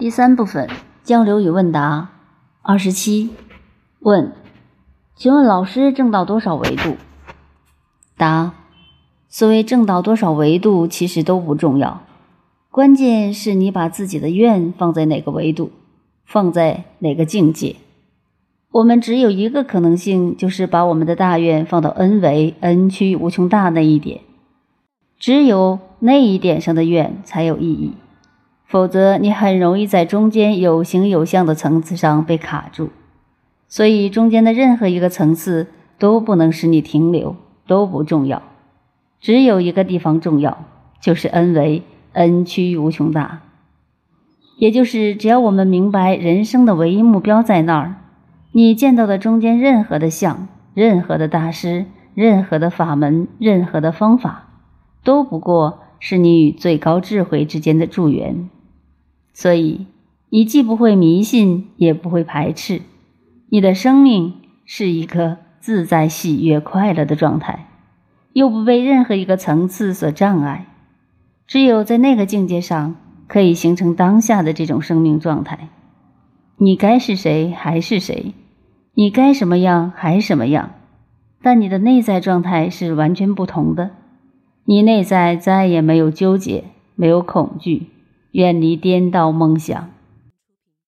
第三部分交流与问答。二十七，问：请问老师正到多少维度？答：所谓正到多少维度，其实都不重要，关键是你把自己的愿放在哪个维度，放在哪个境界。我们只有一个可能性，就是把我们的大愿放到 n 维 n 趋无穷大那一点，只有那一点上的愿才有意义。否则，你很容易在中间有形有相的层次上被卡住，所以中间的任何一个层次都不能使你停留，都不重要。只有一个地方重要，就是 n 为 n 趋于无穷大，也就是只要我们明白人生的唯一目标在那儿，你见到的中间任何的相、任何的大师、任何的法门、任何的方法，都不过是你与最高智慧之间的助缘。所以，你既不会迷信，也不会排斥，你的生命是一个自在、喜悦、快乐的状态，又不被任何一个层次所障碍。只有在那个境界上，可以形成当下的这种生命状态。你该是谁还是谁，你该什么样还什么样，但你的内在状态是完全不同的。你内在再也没有纠结，没有恐惧。远离颠倒梦想。